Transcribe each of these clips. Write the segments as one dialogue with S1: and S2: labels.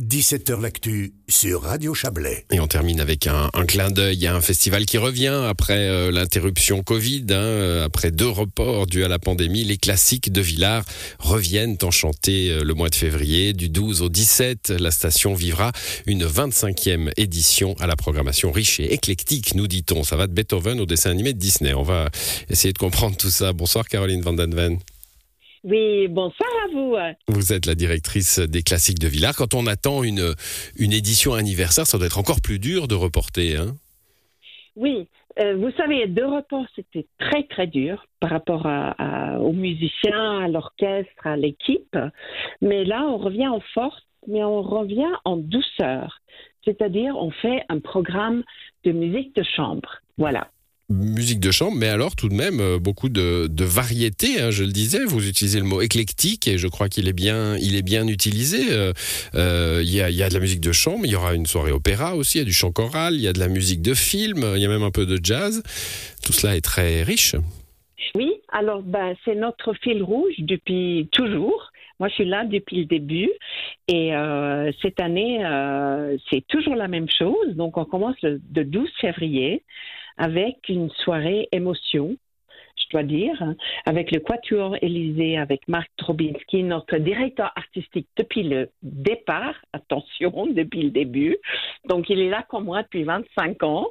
S1: 17h L'actu sur Radio Chablais.
S2: Et on termine avec un, un clin d'œil à un festival qui revient après euh, l'interruption Covid, hein, euh, après deux reports dus à la pandémie. Les classiques de Villars reviennent enchanter euh, le mois de février. Du 12 au 17, la station vivra une 25e édition à la programmation riche et éclectique, nous dit-on. Ça va de Beethoven au dessin animé de Disney. On va essayer de comprendre tout ça. Bonsoir Caroline Van Den Ven.
S3: Oui, bonsoir à vous.
S2: Vous êtes la directrice des classiques de Villars. Quand on attend une, une édition anniversaire, ça doit être encore plus dur de reporter. Hein
S3: oui, euh, vous savez, deux reports, c'était très, très dur par rapport à, aux musiciens, à l'orchestre, à l'équipe. Mais là, on revient en force, mais on revient en douceur. C'est-à-dire, on fait un programme de musique de chambre. Voilà
S2: musique de chambre, mais alors tout de même euh, beaucoup de, variétés. Hein, je le disais, vous utilisez le mot éclectique et je crois qu'il est bien, il est bien utilisé. Euh, euh, il y, a, de la musique de chambre, il y aura une soirée opéra aussi, il y a du chant choral, il y a de la musique de film, il y a même un peu de jazz. Tout cela est très riche.
S3: Oui, alors ben, c'est notre fil rouge depuis toujours. Moi, je suis là depuis le début et cette année, c'est toujours la même chose. Donc, on commence le 12 février avec une soirée émotion, je dois dire, avec le Quatuor Élysée, avec Marc Trobinski, notre directeur artistique depuis le départ, attention, depuis le début. Donc, il est là comme moi depuis 25 ans.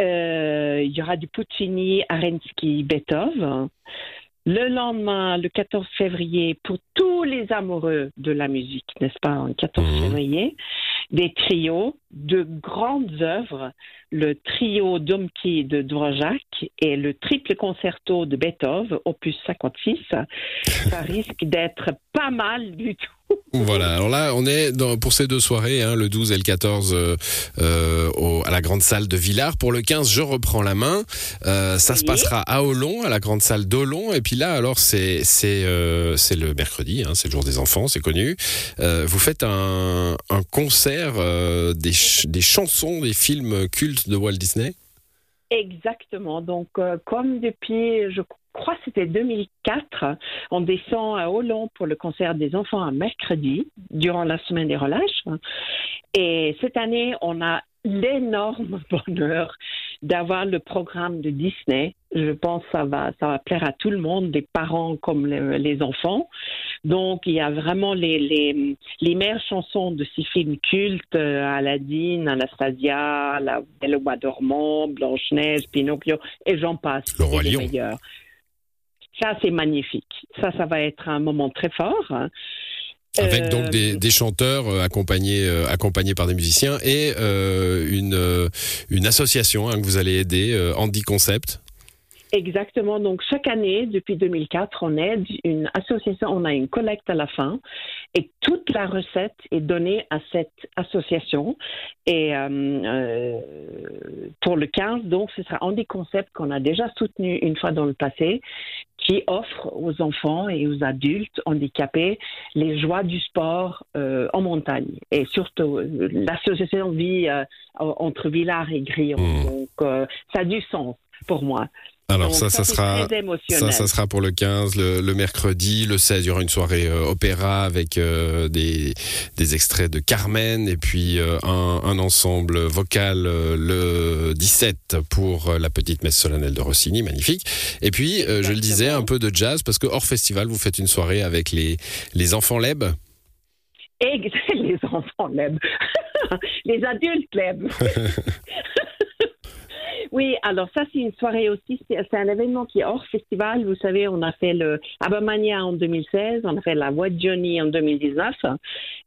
S3: Euh, il y aura du Puccini, Arensky, Beethoven. Le lendemain, le 14 février, pour tous les amoureux de la musique, n'est-ce pas, le 14 mmh. février, des trios de grandes œuvres, le trio Domki de Dvorak et le triple concerto de Beethoven, opus 56. Ça risque d'être pas mal du tout.
S2: Voilà, alors là, on est dans, pour ces deux soirées, hein, le 12 et le 14 euh, euh, au, à la grande salle de Villars. Pour le 15, je reprends la main. Euh, ça oui. se passera à Olon, à la grande salle d'Olon. Et puis là, alors, c'est c'est euh, c'est le mercredi, hein, c'est le jour des enfants, c'est connu. Euh, vous faites un, un concert euh, des, ch des chansons des films cultes de Walt Disney?
S3: Exactement. Donc, euh, comme depuis, je crois que c'était 2004, on descend à Hollande pour le concert des enfants un mercredi, durant la semaine des relâches. Et cette année, on a l'énorme bonheur d'avoir le programme de Disney. Je pense que ça va, ça va plaire à tout le monde, des parents comme les, les enfants. Donc, il y a vraiment les, les, les meilleures chansons de ces films cultes, euh, Aladdin, Anastasia, La Belle au bois dormant, Blanche-Neige, Pinocchio, et j'en passe.
S2: Le Roi
S3: les
S2: Lion.
S3: meilleurs. Ça, c'est magnifique. Ça, ça va être un moment très fort.
S2: Avec
S3: Euh,
S2: donc des, des chanteurs euh, accompagnés, euh, accompagnés par des musiciens et euh, une, euh, une association hein, que vous allez aider, euh, Andy Concept.
S3: Exactement. Donc, chaque année, depuis 2004, on aide une association, on a une collecte à la fin et toute la recette est donnée à cette association. Et euh, euh, pour le 15, donc, ce sera Andy Concept qu'on a déjà soutenu une fois dans le passé, qui offre aux enfants et aux adultes handicapés les joies du sport euh, en montagne. Et surtout, l'association vit entre Villars et Grillon.
S2: Mmh.
S3: Donc, ça a du sens pour moi.
S2: Alors
S3: Donc,
S2: ça, ça, sera... Ça, sera pour le 15, le, le mercredi, le 16, il y aura une soirée euh, opéra avec euh, des, des extraits de Carmen et puis euh, un, un ensemble vocal le 17 pour la petite messe solennelle de Rossini, magnifique. Et puis, je le disais, un peu de jazz parce que hors festival, vous faites une soirée avec les, les enfants Leb.
S3: Et les enfants l'aiment. les adultes l'aiment. Oui, alors ça c'est une soirée aussi, c'est un événement qui est hors festival. Vous savez, on a fait le Abamania en 2016, on a fait la Voix de Johnny en 2019.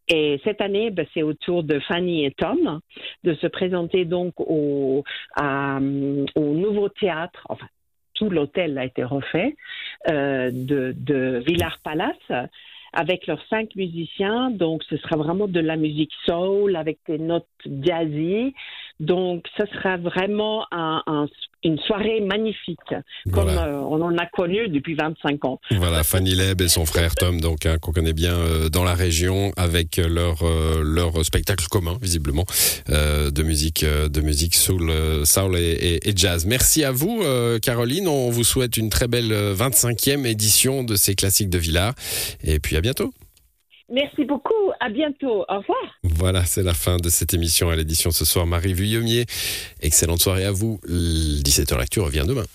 S3: Et cette année, ben, c'est au tour de Fanny et Tom de se présenter donc au nouveau théâtre, enfin tout l'hôtel a été refait, euh, de, de Villars Palace avec leurs cinq musiciens. Donc, ce sera vraiment de la musique soul avec des notes jazzy. Donc, ce sera vraiment un, un, une soirée magnifique, comme
S2: Voilà.
S3: euh, on en a connu depuis 25 ans.
S2: Voilà, Fanny Leb et son frère Tom, donc hein, qu'on connaît bien euh, dans la région, avec leur euh, leur spectacle commun, visiblement, de musique de musique soul, soul et, et- et jazz. Merci à vous, Caroline. On vous souhaite une très belle euh, 25e édition de ces classiques de Villars. Et puis à bientôt.
S3: Merci beaucoup. À bientôt. Au revoir.
S2: Voilà, c'est la fin de cette émission à l'édition ce soir. Marie Vuillemier. Excellente soirée à vous. Le 17h L'actu revient demain.